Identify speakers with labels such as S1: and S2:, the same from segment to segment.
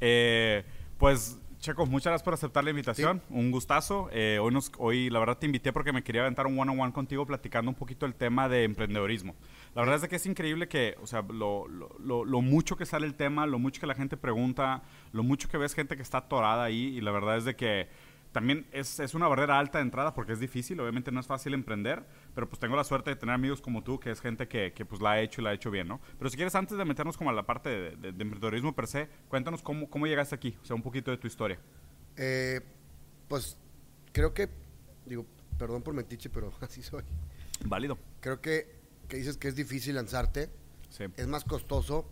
S1: Eh, pues Checo, muchas gracias por aceptar la invitación. Un gustazo. Eh, hoy, nos, hoy, la verdad, te invité porque me quería aventar un one-on-one contigo platicando un poquito el tema de emprendedorismo. La verdad es que es increíble que, o sea, lo, lo, lo, mucho que sale el tema, lo mucho que la gente pregunta, lo mucho que ves gente que está atorada ahí y la verdad es de que también es, es, una barrera alta de entrada porque es difícil, obviamente no es fácil emprender, pero pues tengo la suerte de tener amigos como tú, que es gente que, que pues la ha hecho y la ha hecho bien, ¿no? Pero si quieres, antes de meternos como a la parte de, de, emprendedorismo per se, cuéntanos cómo, cómo llegaste aquí, o sea, un poquito de tu historia.
S2: Eh, pues creo que, digo, perdón por metiche, pero así soy.
S1: Válido.
S2: Creo que, que dices que es difícil lanzarte, sí. es más costoso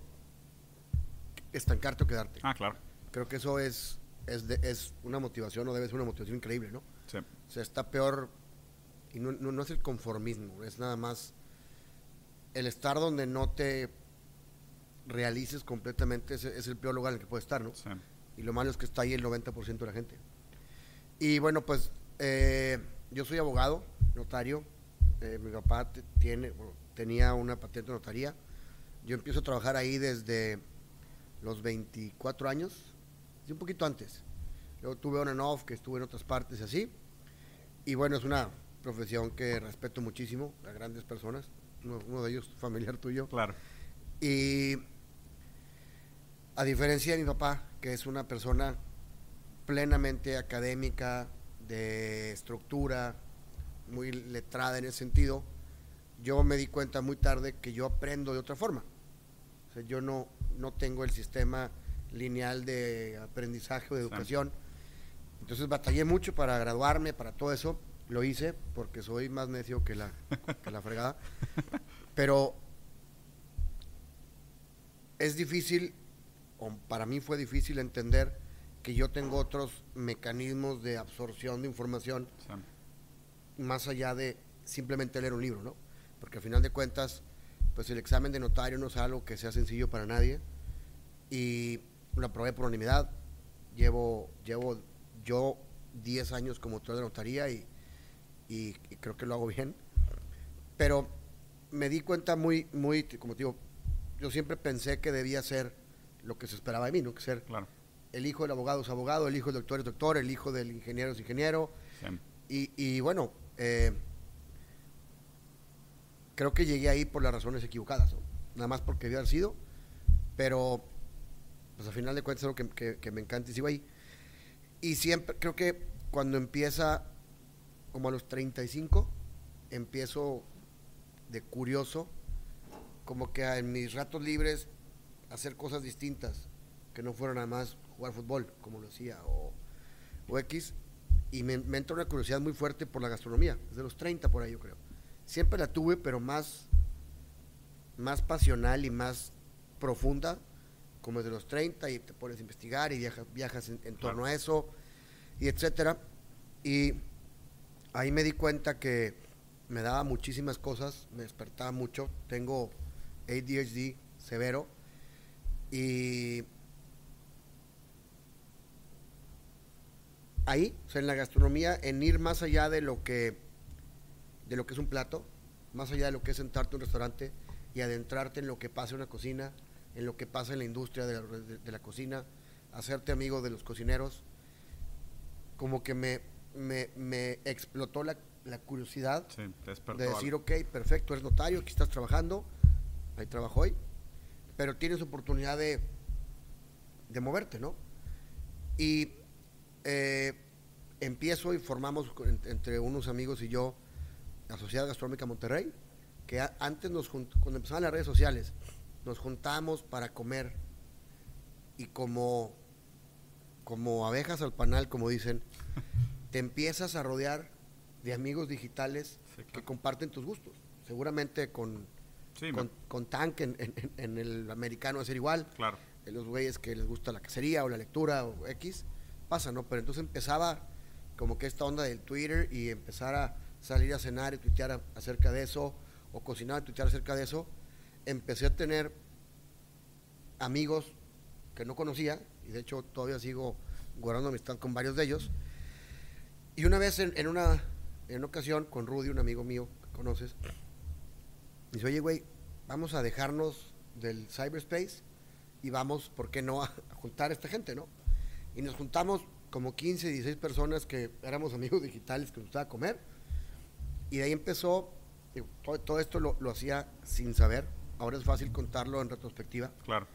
S2: estancarte o quedarte.
S1: Ah, claro.
S2: Creo que eso es es, es una motivación o debe ser una motivación increíble, ¿no?
S1: Sí.
S2: O sea, está peor, y no, no, es el conformismo, es nada más el estar donde no te realices completamente, es, es el peor lugar en el que puedes estar, ¿no?
S1: Sí.
S2: Y lo malo es que está ahí el 90% de la gente. Y bueno, pues eh, yo soy abogado, notario, eh, mi papá tiene, tenía una patente de notaría, yo empiezo a trabajar ahí desde los 24 años, un poquito antes. Luego tuve on and off, que estuve en otras partes y así. Y bueno, es una profesión que respeto muchísimo a grandes personas. Uno, de ellos familiar tuyo.
S1: Claro.
S2: Y a diferencia de mi papá, que es una persona plenamente académica, de estructura, muy letrada en ese sentido, yo me di cuenta muy tarde que yo aprendo de otra forma. O sea, yo no, no tengo el sistema lineal de aprendizaje o de educación. Entonces batallé mucho para graduarme, para todo eso. Lo hice porque soy más necio que la, que la fregada. Pero es difícil, o para mí fue difícil entender que yo tengo otros mecanismos de absorción de información más allá de simplemente leer un libro, ¿no? Porque al final de cuentas, pues el examen de notario no es algo que sea sencillo para nadie. Y lo aprobé por unanimidad. Llevo, llevo yo 10 años como autor de notaría y, y, creo que lo hago bien. Pero me di cuenta muy, muy, como te digo, yo siempre pensé que debía ser lo que se esperaba de mí, ¿no? Que ser
S1: claro.
S2: el hijo del abogado es abogado, el hijo del doctor es doctor, el hijo del ingeniero es ingeniero. Y, y, bueno, eh, creo que llegué ahí por las razones equivocadas, nada más porque había sido, pero al final de cuentas es algo que, me encanta y sigo ahí. Y siempre, creo que cuando empieza como a los 35, empiezo de curioso, como que en mis ratos libres hacer cosas distintas, que no fueran nada más jugar fútbol, como lo hacía, o, o X. Y me, me, entra una curiosidad muy fuerte por la gastronomía, desde los 30 por ahí yo creo. Siempre la tuve, pero más, más pasional y más profunda como de los 30 y te pones a investigar y viajas, viajas en, torno a eso y etcétera. Y ahí me di cuenta que me daba muchísimas cosas, me despertaba mucho, tengo ADHD severo y ahí, o sea, en la gastronomía, en ir más allá de lo que de lo que es un plato, más allá de lo que es sentarte en un restaurante y adentrarte en lo que pasa en una cocina, en lo que pasa en la industria de la, cocina, hacerte amigo de los cocineros, como que me, me, explotó la, curiosidad de decir, ok, perfecto, eres notario, aquí estás trabajando, ahí trabajo hoy, pero tienes oportunidad de, de moverte, ¿no? Y eh, empiezo y formamos entre unos amigos y yo la Sociedad Gastronómica Monterrey, que antes nos cuando empezaban las redes sociales, nos juntamos para comer y como, como abejas al panal, como dicen, te empiezas a rodear de amigos digitales que comparten tus gustos. Seguramente con, con, Tank en, el americano ser igual.
S1: Claro.
S2: En los güeyes que les gusta la cacería o la lectura o X, pasa, ¿no? Pero entonces empezaba como que esta onda del Twitter y empezar a salir a cenar y tuitear acerca de eso, o cocinar y tuitear acerca de eso empecé a tener amigos que no conocía, y de hecho todavía sigo guardando amistad con varios de ellos. Y una vez en, una, en una ocasión con Rudy, un amigo mío que conoces, dice, oye, güey, vamos a dejarnos del cyberspace y vamos, ¿por qué no?, a, juntar a esta gente, ¿no? Y nos juntamos como 15, 16 personas que éramos amigos digitales que nos gustaba comer. Y de ahí empezó, todo, todo, esto lo, lo, hacía sin saber. Ahora es fácil contarlo en retrospectiva.
S1: Claro.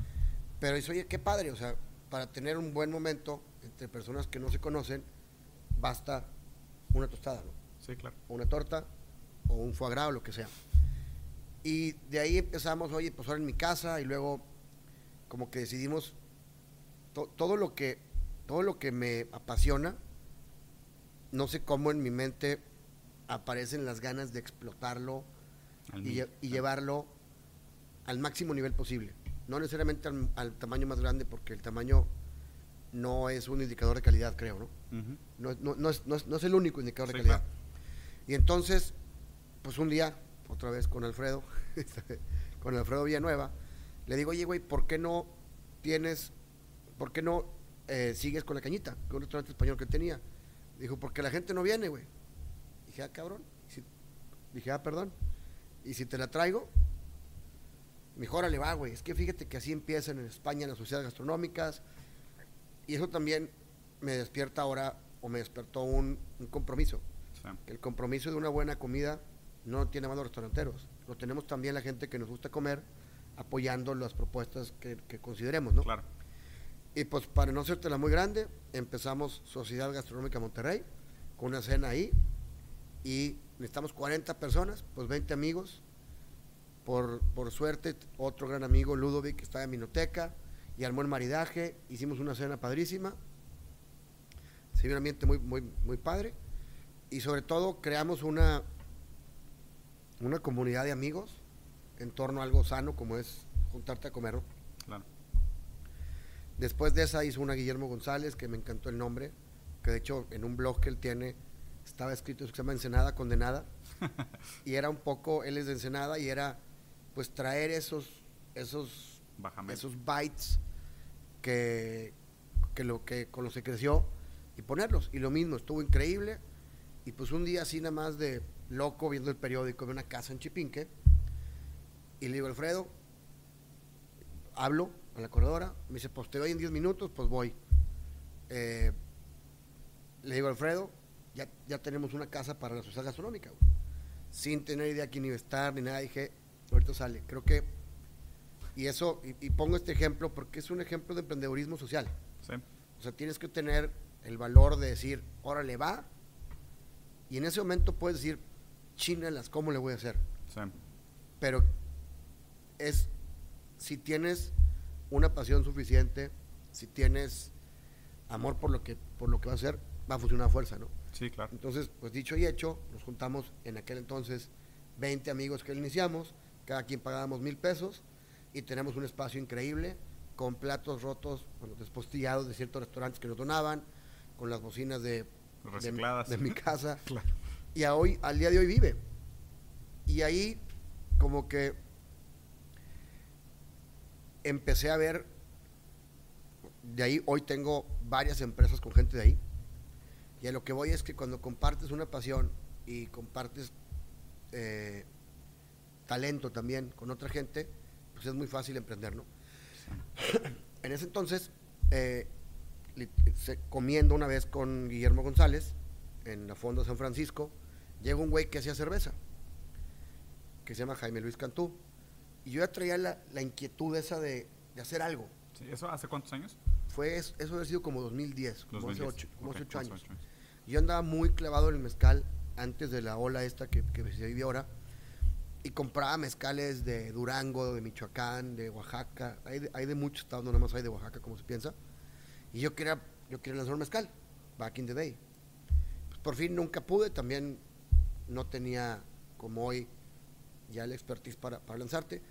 S2: Pero dice, oye, qué padre, o sea, para tener un buen momento entre personas que no se conocen, basta una tostada, ¿no?
S1: Sí, claro.
S2: O una torta, o un foie gras, o lo que sea. Y de ahí empezamos, oye, pues ahora en mi casa, y luego como que decidimos todo lo que todo lo que me apasiona, no sé cómo en mi mente aparecen las ganas de explotarlo y, y, llevarlo al máximo nivel posible. No necesariamente al, al, tamaño más grande, porque el tamaño no es un indicador de calidad, creo, ¿no? no, no, no, es, no, es, no, es, el único indicador
S1: sí,
S2: de calidad.
S1: Claro.
S2: Y entonces, pues un día, otra vez con Alfredo, con Alfredo Villanueva, le digo, oye, güey, ¿por qué no tienes, por qué no eh, sigues con la cañita? Que un restaurante español que tenía. Dijo, porque la gente no viene, güey. Dije, ah, cabrón. Si, dije, ah, perdón. Y si te la traigo, mejor le va, güey. Es que fíjate que así empiezan en España las sociedades gastronómicas. Y eso también me despierta ahora, o me despertó un, un compromiso.
S1: Sí.
S2: El compromiso de una buena comida no tiene más los restauranteros. Lo tenemos también la gente que nos gusta comer, apoyando las propuestas que, que consideremos, ¿no?
S1: Claro.
S2: Y pues para no hacértela muy grande, empezamos Sociedad Gastronómica Monterrey, con una cena ahí, y necesitamos 40 personas, pues 20 amigos. Por, por suerte, otro gran amigo, Ludovic, que está en Minoteca, y armó el maridaje, hicimos una cena padrísima, se vio un ambiente muy, muy, muy padre, y sobre todo creamos una, una comunidad de amigos en torno a algo sano como es juntarte a comer. ¿no?
S1: Claro.
S2: Después de esa hizo una Guillermo González, que me encantó el nombre, que de hecho en un blog que él tiene estaba escrito se llama Ensenada Condenada, y era un poco, él es de Ensenada, y era pues traer esos, esos,
S1: Bájame.
S2: esos bytes que, que, lo, que con los que creció y ponerlos. Y lo mismo, estuvo increíble, y pues un día así nada más de loco viendo el periódico de una casa en Chipinque, y le digo, Alfredo, hablo a la corredora, me dice, pues te doy en 10 minutos, pues voy. Eh, le digo, Alfredo, ya, ya tenemos una casa para la sociedad gastronómica, güey. sin tener idea quién iba a estar ni nada, dije, ahorita sale. Creo que, y eso, y, y pongo este ejemplo porque es un ejemplo de emprendedurismo social.
S1: Sí.
S2: O sea, tienes que tener el valor de decir, órale, va, y en ese momento puedes decir, chínalas, ¿cómo le voy a hacer?
S1: Sí.
S2: Pero es si tienes una pasión suficiente, si tienes amor por lo que por lo que va a hacer, va a funcionar a fuerza, ¿no?
S1: Sí, claro.
S2: Entonces, pues dicho y hecho, nos juntamos en aquel entonces 20 amigos que iniciamos, cada quien pagábamos mil pesos y tenemos un espacio increíble con platos rotos, bueno, despostillados de ciertos restaurantes que nos donaban, con las bocinas de,
S1: Recicladas.
S2: de, de mi casa.
S1: Claro.
S2: Y a hoy, al día de hoy vive. Y ahí como que empecé a ver, de ahí hoy tengo varias empresas con gente de ahí. Y a lo que voy es que cuando compartes una pasión y compartes eh, talento también con otra gente, pues es muy fácil emprender, ¿no? en ese entonces, eh, se- comiendo una vez con Guillermo González en la Fonda San Francisco, llega un güey que hacía cerveza, que se llama Jaime Luis Cantú. Y yo ya traía la, la inquietud esa de, de hacer algo.
S1: Sí, ¿Eso hace cuántos años?
S2: Fue eso, eso debe sido como 2010, como hace
S1: 2010.
S2: ocho, como hace
S1: Ok,
S2: ocho
S1: hace
S2: años.
S1: años.
S2: Yo andaba muy clavado en el mezcal antes de la ola esta que, que se vive ahora. Y compraba mezcales de Durango, de Michoacán, de Oaxaca. Hay de, de muchos estados, no nada más hay de Oaxaca, como se piensa. Y yo quería, yo quería lanzar un mezcal, back in the day. Pues por fin nunca pude, también no tenía como hoy ya el expertise para, lanzarte.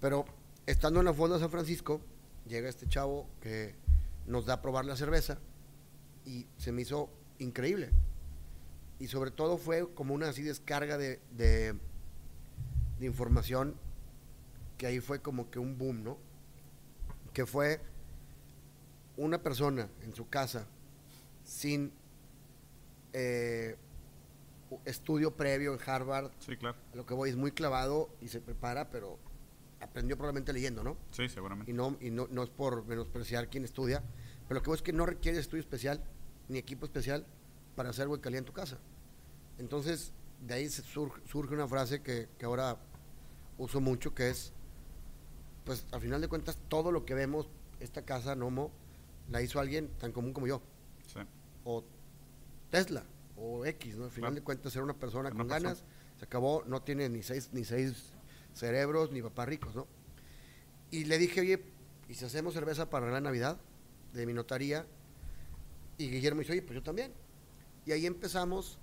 S2: Pero estando en la Fonda San Francisco, llega este chavo que nos da a probar la cerveza y se me hizo increíble. Y sobre todo fue como una así descarga de, de, de información que ahí fue como que un boom, ¿no? Que fue una persona en su casa sin eh, estudio previo en Harvard,
S1: Sí, claro.
S2: a lo que voy es muy clavado y se prepara, pero aprendió probablemente leyendo, ¿no?
S1: Sí, seguramente.
S2: Y no, y no, no es por menospreciar quien estudia, pero lo que veo es que no requiere estudio especial ni equipo especial para hacer calidad en tu casa. Entonces, de ahí surge una frase que, que ahora uso mucho, que es, pues al final de cuentas, todo lo que vemos, esta casa, Nomo, la hizo alguien tan común como yo.
S1: Sí.
S2: O Tesla, o X, ¿no? Al final
S1: Claro.
S2: de cuentas, era una persona
S1: Una
S2: con
S1: persona.
S2: ganas, se acabó, no tiene ni seis, ni seis cerebros, ni papás ricos, ¿no? Y le dije, oye, ¿y si hacemos cerveza para la Navidad de mi notaría? Y Guillermo dice, oye, pues yo también. Y ahí empezamos,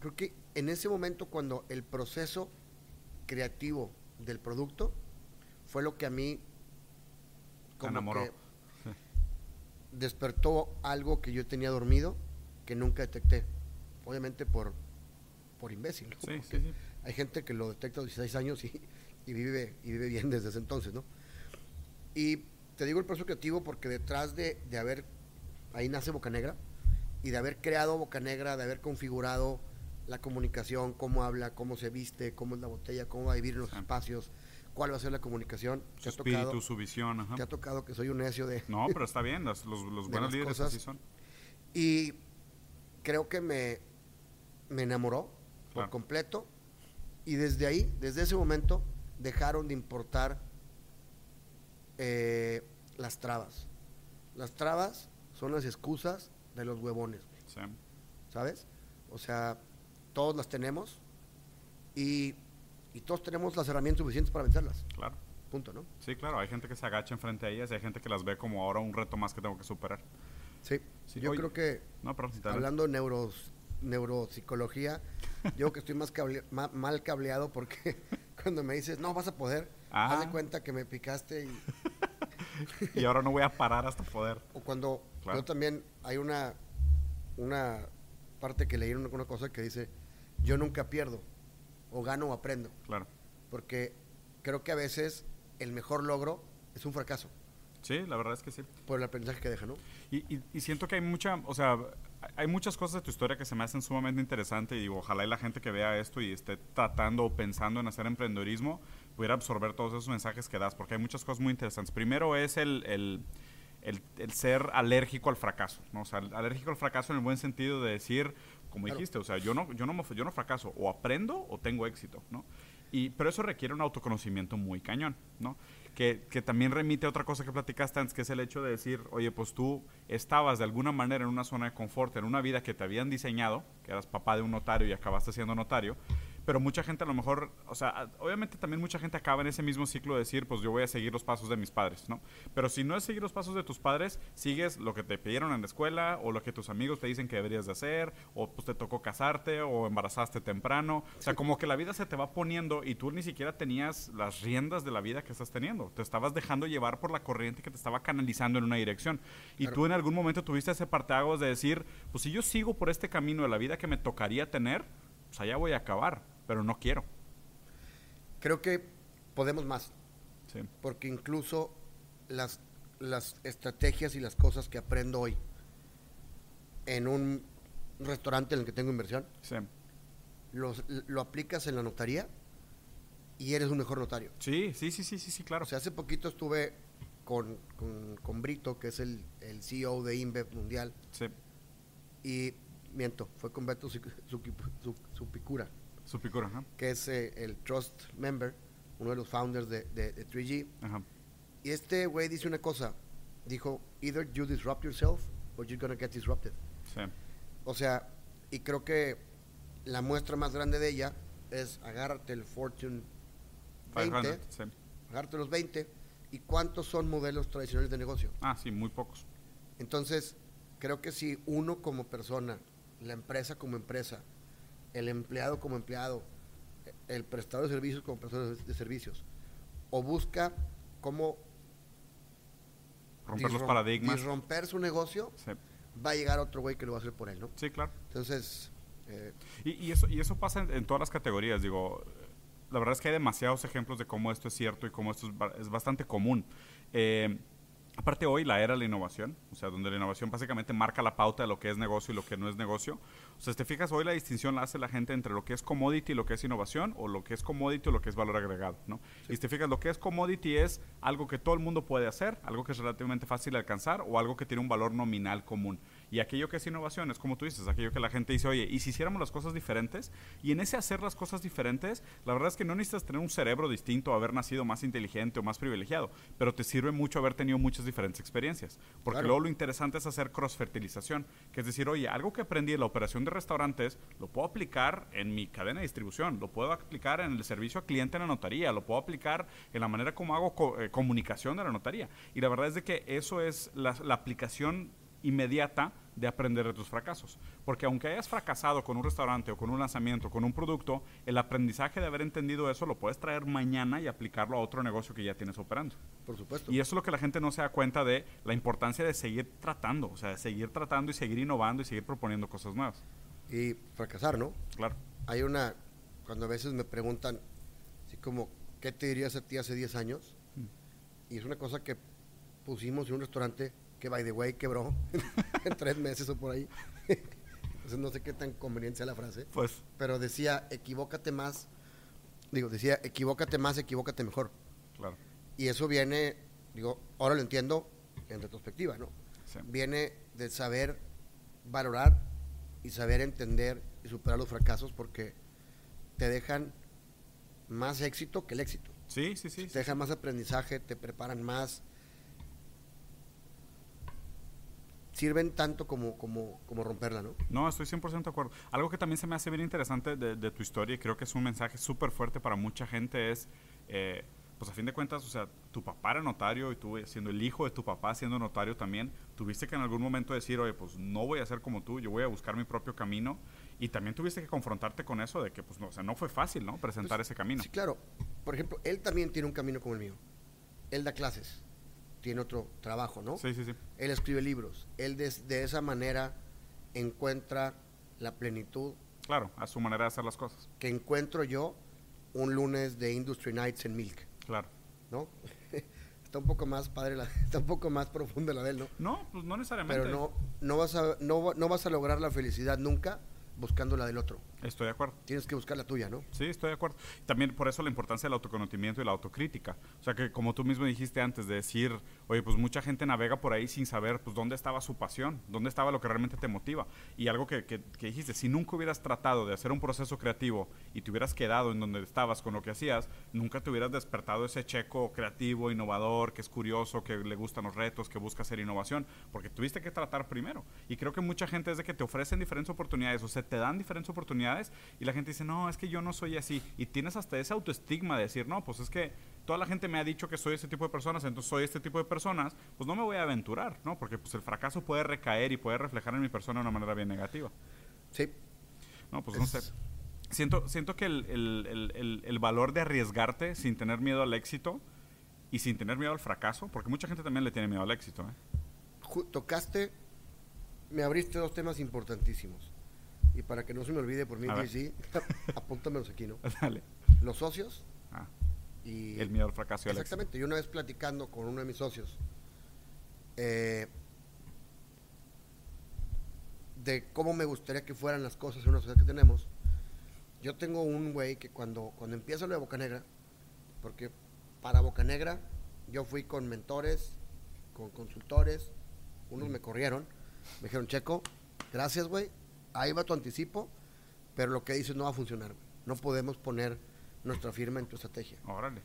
S2: creo que en ese momento cuando el proceso creativo del producto fue lo que a mí
S1: Te enamoró.
S2: que despertó algo que yo tenía dormido que nunca detecté. Obviamente por, por imbécil. ¿no?
S1: Sí, sí, sí.
S2: Hay gente que lo detecta a los 16 años y, y vive, y vive bien desde ese entonces, ¿no? Y te digo el proceso creativo porque detrás de, de haber, ahí nace Boca Negra, y de haber creado Boca Negra, de haber configurado la comunicación, cómo habla, cómo se viste, cómo es la botella, cómo va a vivir en los
S1: Sí.
S2: espacios, cuál va a ser la comunicación.
S1: Su espíritu,
S2: tocado,
S1: su visión, ajá.
S2: te ha tocado que soy un necio de,
S1: No, pero está bien, los, los buenos líderes
S2: cosas.
S1: así son.
S2: Y creo que me, me enamoró por completo. Y desde ahí, desde ese momento, dejaron de importar eh, las trabas. Las trabas son las excusas de los huevones,
S1: Sí.
S2: ¿sabes? O sea, todos las tenemos y, y todos tenemos las herramientas suficientes para vencerlas.
S1: Claro.
S2: Punto, ¿no?
S1: Sí, claro, hay gente que se agacha enfrente a ellas y hay gente que las ve como ahora un reto más que tengo que superar.
S2: Sí.
S1: Sí,
S2: Yo
S1: oye,
S2: creo que
S1: No, perdón, adelante.
S2: Hablando de neuros, neuropsicología, yo que estoy más cable- ma- mal cableado porque cuando me dices, no vas a poder,
S1: Ah.
S2: haz de cuenta que me picaste. Y,
S1: Y ahora no voy a parar hasta poder.
S2: o cuando
S1: Claro.
S2: yo también, hay una, una parte que leí una cosa que dice, yo nunca pierdo, o gano o aprendo,
S1: Claro.
S2: porque creo que a veces el mejor logro es un fracaso,
S1: Sí, la verdad es que sí.
S2: por el aprendizaje que deja, ¿no?
S1: Y, y- y siento que hay mucha, o sea, hay muchas cosas de tu historia que se me hacen sumamente interesantes y digo, ojalá y la gente que vea esto y esté tratando o pensando en hacer emprendedorismo pudiera absorber todos esos mensajes que das, porque hay muchas cosas muy interesantes. Primero es el, el, el- el ser alérgico al fracaso, ¿no? O sea, alérgico al fracaso en el buen sentido de decir, como
S2: Claro.
S1: dijiste, o sea, yo no, yo, no, me- yo no fracaso, o aprendo o tengo éxito, ¿no? Y, pero eso requiere un autoconocimiento muy cañón, ¿no? Que, que también remite a otra cosa que platicaste antes, que es el hecho de decir, oye, pues tú estabas de alguna manera en una zona de confort, en una vida que te habían diseñado, que eras papá de un notario y acabaste siendo notario, pero mucha gente a lo mejor, o sea, obviamente también mucha gente acaba en ese mismo ciclo de decir, pues yo voy a seguir los pasos de mis padres, ¿no? Pero si no es seguir los pasos de tus padres, sigues lo que te pidieron en la escuela o lo que tus amigos te dicen que deberías de hacer, o pues te tocó casarte o embarazaste temprano, o sea, como que la vida se te va poniendo y tú ni siquiera tenías las riendas de la vida que estás teniendo, te estabas dejando llevar por la corriente que te estaba canalizando en una dirección. Y
S2: Claro.
S1: tú en algún momento tuviste ese parteaguas de decir, pues si yo sigo por este camino de la vida que me tocaría tener, pues allá voy a acabar, pero no quiero.
S2: Creo que podemos más.
S1: Sí,
S2: porque incluso las, las estrategias y las cosas que aprendo hoy en un restaurante en el que tengo inversión,
S1: sí.
S2: los- lo aplicas en la notaría y eres un mejor notario.
S1: Sí, sí, sí, sí, sí, sí, claro.
S2: O sea, hace poquito estuve con, con, con Brito, que es el, el CEO de InBev Mundial,
S1: Sí,
S2: y miento, fue con Beto Su- Suki- Su- Supicura,
S1: su picura, ajá.
S2: que es eh, el Trust Member, uno de los founders de, de- de 3G,
S1: Ajá.
S2: Y este güey dice una cosa. Dijo, either you disrupt yourself or you're gonna get disrupted.
S1: Sí,
S2: O sea, y creo que la muestra más grande de ella es agárrate el Fortune 20,
S1: 500, sí.
S2: agárrate los 20, y cuántos son modelos tradicionales de negocio.
S1: Ah, sí, muy pocos.
S2: Entonces, creo que si uno como persona, la empresa como empresa, el empleado como empleado, el prestador de servicios como prestador de servicios, o busca cómo
S1: Romper los paradigmas.
S2: disromper su negocio,
S1: Sí,
S2: va a llegar otro güey que lo va a hacer por él, ¿no?
S1: sí, claro.
S2: Entonces, eh,
S1: Y, y eso, y eso pasa en, en todas las categorías, digo. La verdad es que hay demasiados ejemplos de cómo esto es cierto y cómo esto es, es bastante común. Eh, Aparte hoy la era de la innovación, o sea, donde la innovación básicamente marca la pauta de lo que es negocio y lo que no es negocio. O sea, te fijas, hoy la distinción la hace la gente entre lo que es commodity y lo que es innovación, o lo que es commodity o lo que es valor agregado, ¿no? Y si te fijas, lo que es commodity es algo que todo el mundo puede hacer, algo que es relativamente fácil de alcanzar, o algo que tiene un valor nominal común. Y aquello que es innovación es como tú dices, aquello que la gente dice, oye, ¿y si hiciéramos las cosas diferentes? Y en ese hacer las cosas diferentes, la verdad es que no necesitas tener un cerebro distinto, haber nacido más inteligente o más privilegiado, pero te sirve mucho haber tenido muchas diferentes experiencias. Porque luego lo interesante es hacer cross-fertilización, que es decir, oye, algo que aprendí en la operación de restaurantes, lo puedo aplicar en mi cadena de distribución, lo puedo aplicar en el servicio a cliente en la notaría, lo puedo aplicar en la manera como hago eh, comunicación de la notaría. Y la verdad es de que eso es la, la aplicación inmediata de aprender de tus fracasos. Porque aunque hayas fracasado con un restaurante o con un lanzamiento, con un producto, el aprendizaje de haber entendido eso lo puedes traer mañana y aplicarlo a otro negocio que ya tienes operando.
S2: Por supuesto.
S1: Y eso es lo que la gente no se da cuenta de la importancia de seguir tratando, o sea, de seguir tratando y seguir innovando y seguir proponiendo cosas nuevas.
S2: Y fracasar, ¿no?
S1: Claro.
S2: Hay una, cuando a veces me preguntan, así como, ¿qué te dirías a ti hace 10 años? Mm. Y es una cosa que pusimos en un restaurante que by the way quebró en tres meses o por ahí. Entonces no sé qué tan conveniente sea la frase.
S1: Pues.
S2: Pero decía, equivócate más. Digo, decía, equivócate más, equivócate mejor.
S1: Claro.
S2: Y eso viene, digo, ahora lo entiendo en retrospectiva, ¿no? Viene de saber valorar y saber entender y superar los fracasos porque te dejan más éxito que el éxito.
S1: Sí, sí, sí.
S2: Te dejan más aprendizaje, te preparan más, sirven tanto como, como, como romperla, ¿no?
S1: No, estoy 100% de acuerdo. Algo que también se me hace bien interesante de, tu historia y creo que es un mensaje súper fuerte para mucha gente es, eh, pues a fin de cuentas, o sea, tu papá era notario y tú siendo el hijo de tu papá siendo notario también, tuviste que en algún momento decir, oye, pues no voy a ser como tú, yo voy a buscar mi propio camino y también tuviste que confrontarte con eso de que, pues no, o sea, no fue fácil, ¿no? Presentar
S2: pues,
S1: ese camino.
S2: Sí, claro. Por ejemplo, él también tiene un camino como el mío. Él da clases tiene otro trabajo, ¿no?
S1: Sí, sí, sí.
S2: Él escribe libros. Él de, de esa manera encuentra la plenitud.
S1: Claro, a su manera de hacer las cosas.
S2: Que encuentro yo un lunes de Industry Nights en Milk.
S1: Claro.
S2: ¿No? está un poco más padre, la, está un poco más profunda la de él, ¿no?
S1: No, pues no necesariamente.
S2: Pero no, no, vas a, no, no vas a lograr la felicidad nunca buscando la del otro.
S1: Estoy de acuerdo.
S2: Tienes que buscar la tuya, ¿no?
S1: Sí, estoy de acuerdo. También por eso la importancia del autoconocimiento y la autocrítica. O sea, que como tú mismo dijiste antes, de decir, oye, pues mucha gente navega por ahí sin saber, pues, dónde estaba su pasión, dónde estaba lo que realmente te motiva. Y algo que, que, dijiste, si nunca hubieras tratado de hacer un proceso creativo y te hubieras quedado en donde estabas con lo que hacías, nunca te hubieras despertado ese checo creativo, innovador, que es curioso, que le gustan los retos, que busca hacer innovación, porque tuviste que tratar primero. Y creo que mucha gente es de que te ofrecen diferentes oportunidades, o sea, te dan diferentes oportunidades y la gente dice, no, es que yo no soy así. Y tienes hasta ese autoestigma de decir, no, pues es que toda la gente me ha dicho que soy ese tipo de personas, entonces soy este tipo de personas, pues no me voy a aventurar, ¿no? Porque pues el fracaso puede recaer y puede reflejar en mi persona de una manera bien negativa.
S2: Sí.
S1: No, pues no sé. Siento, siento que el, el, el, valor de arriesgarte sin tener miedo al éxito y sin tener miedo al fracaso, porque mucha gente también le tiene miedo al éxito. ¿eh?
S2: Tocaste, me abriste dos temas importantísimos. Y para que no se me olvide por mí, sí, apúntamelos aquí, ¿no?
S1: Dale.
S2: Los socios.
S1: Ah. Y el miedo al fracaso.
S2: Exactamente. Yo una vez platicando con uno de mis socios eh, de cómo me gustaría que fueran las cosas en una sociedad que tenemos. Yo tengo un güey que cuando, cuando empieza lo de Boca Negra, porque para Boca Negra yo fui con mentores, con consultores, unos me corrieron, me dijeron, Checo, gracias, güey, ahí va tu anticipo, pero lo que dices no va a funcionar. No podemos poner nuestra firma en tu estrategia.
S1: Órale.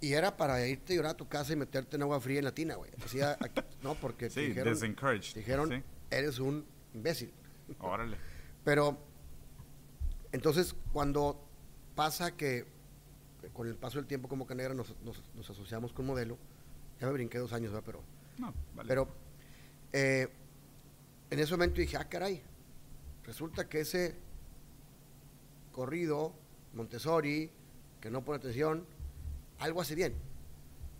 S2: Y era para irte a llorar a tu casa y meterte en agua fría en la tina, güey. no, porque
S1: sí, dijeron,
S2: dijeron eres un imbécil.
S1: Órale.
S2: Pero, entonces, cuando pasa que con el paso del tiempo como Canegra nos, nos, asociamos con modelo, ya me brinqué dos años, ¿verdad? Pero,
S1: no, vale.
S2: pero eh, en ese momento dije, ah, caray, Resulta que ese corrido, Montessori, que no pone atención, algo hace bien.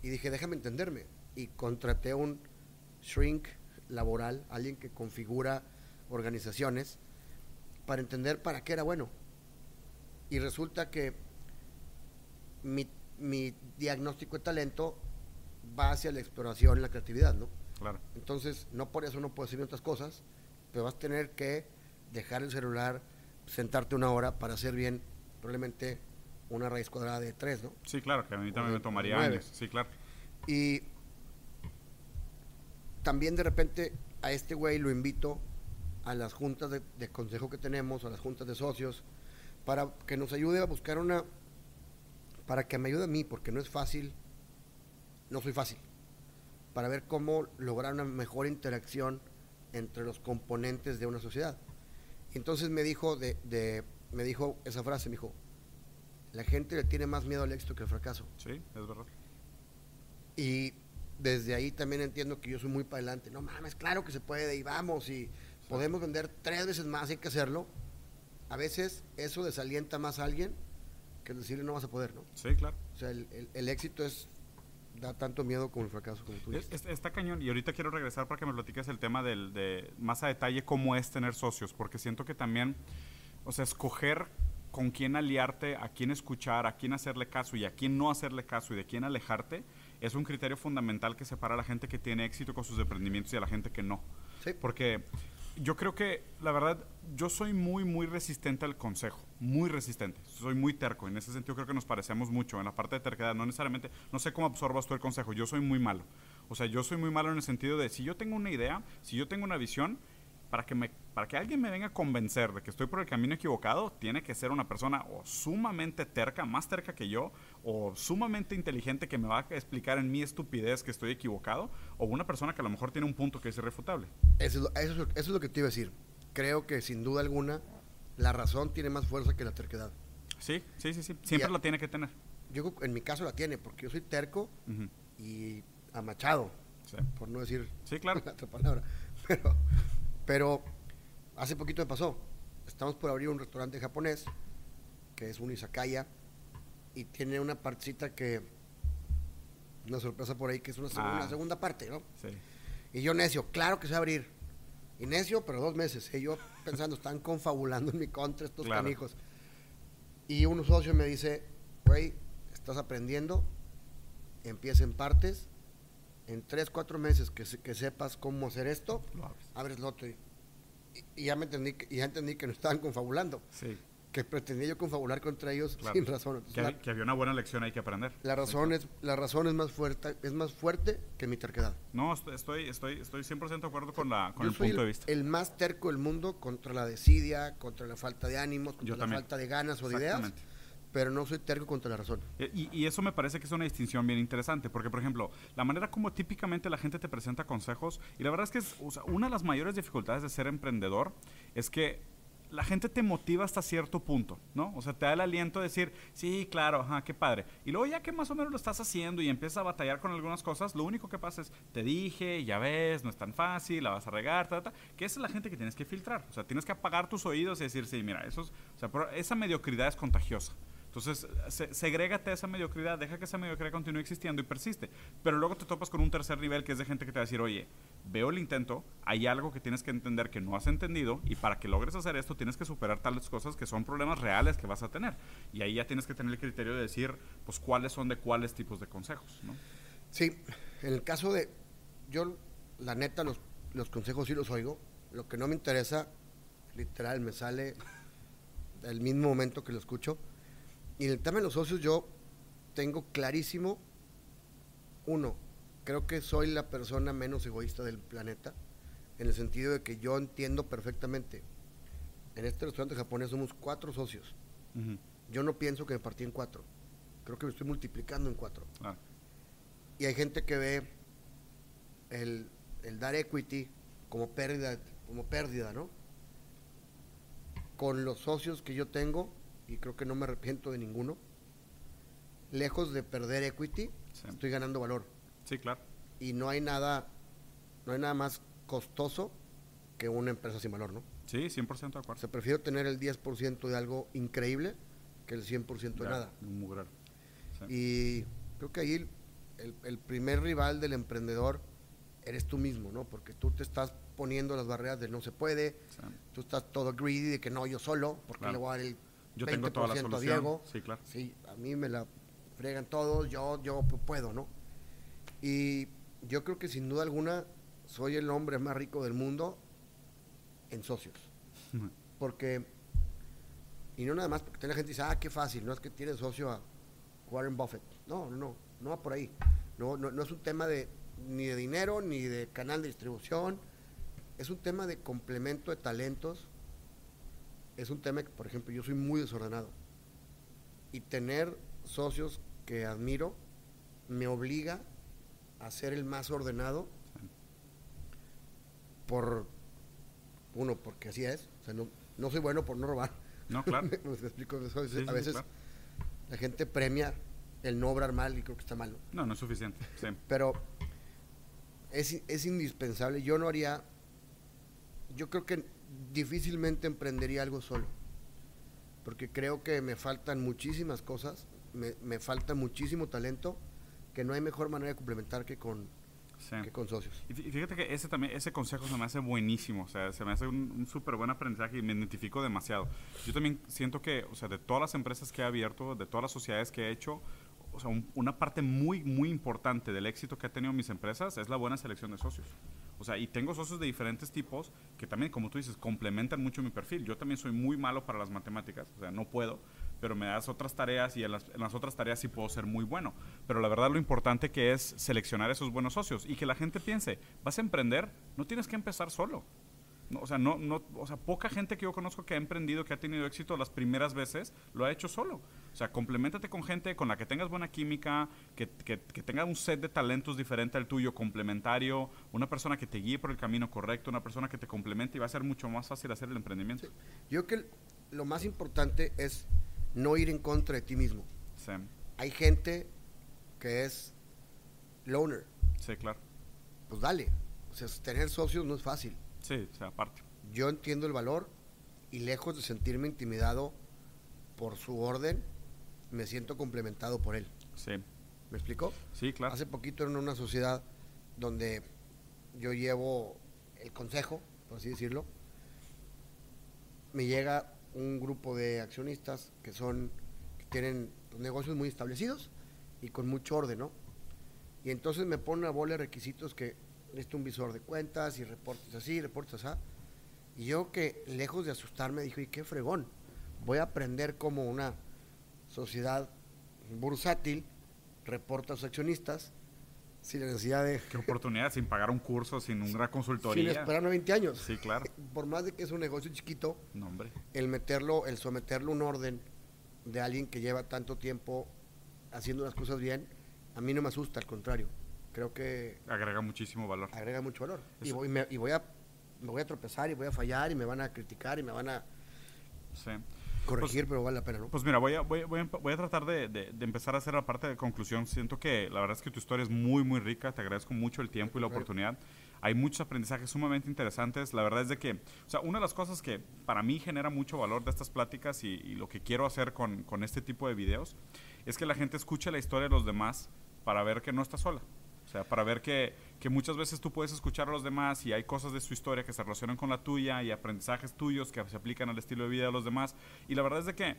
S2: Y dije, déjame entenderme. Y contraté un shrink laboral, alguien que configura organizaciones, para entender para qué era bueno. Y resulta que mi, mi diagnóstico de talento va hacia la exploración y la creatividad, ¿no?
S1: Claro.
S2: Entonces, no por eso no puedes hacer otras cosas, pero vas a tener que dejar el celular, sentarte una hora para hacer bien, probablemente una raíz cuadrada de tres, ¿no?
S1: Sí, claro, que a mí también me tomaría años. Sí, claro.
S2: Y también de repente a este güey lo invito a las juntas de, de consejo que tenemos, a las juntas de socios, para que nos ayude a buscar una, para que me ayude a mí, porque no es fácil, no soy fácil, para ver cómo lograr una mejor interacción entre los componentes de una sociedad. Entonces me dijo, de, de- me dijo esa frase, me dijo, la gente le tiene más miedo al éxito que al fracaso.
S1: Sí, es verdad.
S2: Y desde ahí también entiendo que yo soy muy para adelante. No mames, claro que se puede y vamos y podemos vender tres veces más, hay que hacerlo. A veces eso desalienta más a alguien que decirle no vas a poder, ¿no?
S1: Sí, claro.
S2: O sea, el, el- el éxito es da tanto miedo como el fracaso, como tú
S1: Es-
S2: dices.
S1: es- está cañón. Y ahorita quiero regresar para que me platiques el tema del, de más a detalle cómo es tener socios, porque siento que también, o sea, escoger con quién aliarte, a quién escuchar, a quién hacerle caso y a quién no hacerle caso y de quién alejarte, es un criterio fundamental que separa a la gente que tiene éxito con sus emprendimientos y a la gente que no.
S2: Sí.
S1: Porque yo creo que, la verdad, yo soy muy, muy resistente al consejo. Muy resistente. Soy muy terco. En ese sentido creo que nos parecemos mucho. En la parte de terquedad, no necesariamente, no sé cómo absorbas tú el consejo. Yo soy muy malo. O sea, yo soy muy malo en el sentido de si yo tengo una idea, si yo tengo una visión, para que, me, para que alguien me venga a convencer de que estoy por el camino equivocado, tiene que ser una persona o sumamente terca, más terca que yo, o sumamente inteligente que me va a explicar en mi estupidez que estoy equivocado, o una persona que a lo mejor tiene un punto que es irrefutable.
S2: Eso, es lo- eso eso es lo que te iba a decir. Creo que sin duda alguna la razón tiene más fuerza que la terquedad.
S1: Sí, sí, sí, sí. Siempre
S2: Ya.
S1: la tiene que tener.
S2: Yo en mi caso la tiene, porque yo soy terco y amachado,
S1: Sí.
S2: por no decir
S1: Sí, claro.
S2: la otra palabra. Pero, pero hace poquito me pasó. Estamos por abrir un restaurante japonés, que es un izakaya, y tiene una partecita que, una sorpresa por ahí, que es una, seg-
S1: Ah.
S2: una segunda parte, ¿no?
S1: Sí.
S2: Y yo necio, claro que se va a abrir. Y necio, pero dos meses. Y yo pensando, están confabulando en mi contra estos
S1: Claro.
S2: canijos. Y un socio me dice, güey, estás aprendiendo, empieza en partes, en tres, cuatro meses que, que sepas cómo hacer esto,
S1: Lo abres.
S2: abres el otro. Y, y ya me entendí, y ya entendí que no estaban confabulando,
S1: Sí.
S2: que pretendía yo confabular contra ellos
S1: Claro.
S2: sin razón. Entonces,
S1: Que,
S2: la,
S1: hab- que había una buena lección ahí que aprender.
S2: la razón es, la razón es más fuerte, es más fuerte que mi terquedad.
S1: No, est- estoy, estoy, estoy 100% de acuerdo con, la, con
S2: Yo
S1: el
S2: soy
S1: punto
S2: el,
S1: de vista.
S2: el más terco del mundo contra la desidia, contra la falta de ánimos, contra
S1: Yo
S2: la
S1: también.
S2: falta de ganas o de ideas. Pero no soy terco contra la razón.
S1: Eh, Y, eso me parece que es una distinción bien interesante, porque por ejemplo, la manera como típicamente la gente te presenta consejos, y la verdad es que una de las mayores dificultades de ser emprendedor es que la gente te motiva hasta cierto punto, ¿no? O sea, te da el aliento de decir, sí, claro, ajá, qué padre. Y luego ya que más o menos lo estás haciendo y empiezas a batallar con algunas cosas, lo único que pasa es, te dije, ya ves, no es tan fácil, la vas a regar, ta, ta, que esa es la gente que tienes que filtrar. O sea, tienes que apagar tus oídos y decir, sí, mira, eso esa mediocridad es contagiosa. Entonces, se, segrégate esa mediocridad, deja que esa mediocridad continúe existiendo y persiste. Pero luego te topas con un tercer nivel que es de gente que te va a decir, oye, veo el intento, hay algo que tienes que entender que no has entendido y para que logres hacer esto tienes que superar tales cosas que son problemas reales que vas a tener. Y ahí ya tienes que tener el criterio de decir, pues, cuáles son de cuáles tipos de consejos, ¿no?
S2: Sí, en el caso de, yo la neta los, los consejos sí los oigo, lo que no me interesa, literal, me sale el mismo momento que lo escucho. Y en el tema de los socios yo tengo clarísimo, uno, creo que soy la persona menos egoísta del planeta, en el sentido de que yo entiendo perfectamente, en este restaurante japonés somos cuatro socios, yo no pienso que me partí en cuatro, creo que me estoy multiplicando en cuatro.
S1: claro.
S2: Y hay gente que ve el, el dar equity como pérdida, como pérdida, ¿no? Con los socios que yo tengo, y creo que no me arrepiento de ninguno, lejos de perder equity,
S1: Sí.
S2: estoy ganando valor.
S1: Sí, claro.
S2: Y no hay nada, no hay nada más costoso que una empresa sin valor, ¿no?
S1: Sí, 100% de
S2: O
S1: acuerdo.
S2: sea, prefiero tener el 10% de algo increíble que el 100% de
S1: Ya,
S2: nada.
S1: un mugrero. Sí.
S2: Y creo que ahí el, el- el primer rival del emprendedor eres tú mismo, ¿no? Porque tú te estás poniendo las barreras de no se puede,
S1: Sí.
S2: tú estás todo greedy de que no, yo solo, porque
S1: Claro.
S2: le voy a dar el
S1: Yo tengo toda la
S2: 20% a
S1: solución.
S2: Diego.
S1: Sí, claro.
S2: Sí, a mí me la fregan todos, yo, yo pu- puedo, ¿no? Y yo creo que sin duda alguna soy el hombre más rico del mundo en socios. Porque, y no nada más porque la gente dice, ah, qué fácil, no es que tiene socio a Warren Buffett. No, no, no, no va por ahí. No, no, no es un tema de ni de dinero, ni de canal de distribución. Es un tema de complemento de talentos. Es un tema que, por ejemplo, yo soy muy desordenado. Y tener socios que admiro me obliga a ser el más ordenado por uno, porque así es. O sea, no, no soy bueno por no robar.
S1: No, claro.
S2: Me explico. a veces la gente premia el no obrar mal y creo que está mal.
S1: No, no es suficiente. Sí.
S2: Pero es, es indispensable. Yo no haría. Yo creo que difícilmente emprendería algo solo. Porque creo que me faltan muchísimas cosas. Me, me falta muchísimo talento que no hay mejor manera de complementar que con, que con socios.
S1: Y fíjate que ese también ese consejo se me hace buenísimo, o sea, se me hace un, súper buen aprendizaje y me identifico demasiado. Yo también siento que, o sea, de todas las empresas que he abierto, de todas las sociedades que he hecho, o sea, una parte muy, muy importante del éxito que ha tenido mis empresas es la buena selección de socios. O sea, y tengo socios de diferentes tipos que también, como tú dices, complementan mucho mi perfil. Yo también soy muy malo para las matemáticas, o sea, no puedo, pero me das otras tareas y en las, otras tareas sí puedo ser muy bueno. Pero la verdad lo importante que es seleccionar esos buenos socios y que la gente piense, vas a emprender, no tienes que empezar solo. No, o sea, no, no, o sea, poca gente que yo conozco que ha emprendido, que ha tenido éxito las primeras veces, lo ha hecho solo. O sea, complementate con gente con la que tengas buena química, que, que, que tenga un set de talentos diferente al tuyo, complementario, una persona que te guíe por el camino correcto, una persona que te complemente y va a ser mucho más fácil hacer el emprendimiento.
S2: Yo creo que lo más importante es no ir en contra de ti mismo.
S1: Sí.
S2: Hay gente que es loner.
S1: Sí, claro.
S2: Pues dale. O sea, tener socios no es fácil.
S1: Sí, o sea, aparte.
S2: Yo entiendo el valor y lejos de sentirme intimidado por su orden, me siento complementado por él.
S1: Sí.
S2: ¿Me explicó?
S1: Sí, claro.
S2: Hace poquito en una sociedad donde yo llevo el consejo, por así decirlo, me llega un grupo de accionistas que son que tienen negocios muy establecidos y con mucho orden, ¿no? Y entonces me ponen a bola requisitos que necesito un visor de cuentas y reportes así, reportes así. Y yo que lejos de asustarme dije, ¿y qué fregón? Voy a aprender como una sociedad bursátil reporta a sus accionistas sin necesidad de...
S1: Qué oportunidad, sin pagar un curso, sin una consultoría.
S2: Sin esperar 20 años.
S1: Sí, claro.
S2: Por más de que es un negocio chiquito,
S1: no,
S2: el meterlo, el someterlo a un orden de alguien que lleva tanto tiempo haciendo las cosas bien, a mí no me asusta, al contrario. Creo que...
S1: Agrega muchísimo valor.
S2: Agrega mucho valor. Y voy, me, y voy, a, me voy a tropezar y voy a fallar y me van a criticar y me van a...
S1: Sí
S2: corregir, pues, pero vale la pena, ¿no?
S1: Pues mira, voy a, voy, voy a, tratar de, de, empezar a hacer la parte de conclusión. Siento que la verdad es que tu historia es muy, muy rica. Te agradezco mucho el tiempo y la oportunidad. Hay muchos aprendizajes sumamente interesantes. La verdad es de que, o sea, una de las cosas que para mí genera mucho valor de estas pláticas y, y lo que quiero hacer con, con este tipo de videos es que la gente escuche la historia de los demás para ver que no está sola. O sea, para ver que, que, muchas veces tú puedes escuchar a los demás y hay cosas de su historia que se relacionan con la tuya y aprendizajes tuyos que se aplican al estilo de vida de los demás. Y la verdad es de que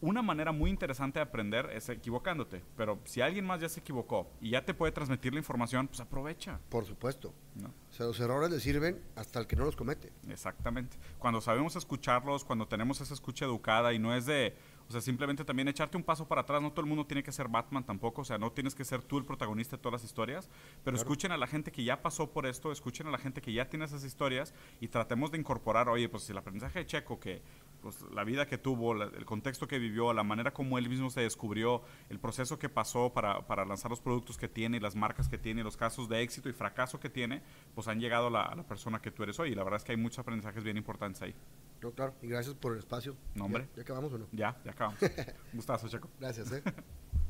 S1: una manera muy interesante de aprender es equivocándote. Pero si alguien más ya se equivocó y ya te puede transmitir la información, pues aprovecha.
S2: Por supuesto. O sea, los errores le sirven hasta el que no los comete.
S1: Exactamente. Cuando sabemos escucharlos, cuando tenemos esa escucha educada y no es de o sea, simplemente también echarte un paso para atrás. No todo el mundo tiene que ser Batman tampoco. O sea, no tienes que ser tú el protagonista de todas las historias. Pero escuchen a la gente que ya pasó por esto, escuchen a la gente que ya tiene esas historias y tratemos de incorporar, oye, pues el aprendizaje de Checo, que la vida que tuvo, el contexto que vivió, la manera como él mismo se descubrió, el proceso que pasó para, para lanzar los productos que tiene las marcas que tiene, los casos de éxito y fracaso que tiene, pues han llegado a la, a la persona que tú eres hoy. Y la verdad es que hay muchos aprendizajes bien importantes ahí.
S2: No, claro, y gracias por el espacio.
S1: No, hombre.
S2: ¿Ya, acabamos o no?
S1: Ya, ya acabamos. Gustazo, Checo.
S2: Gracias, ¿eh?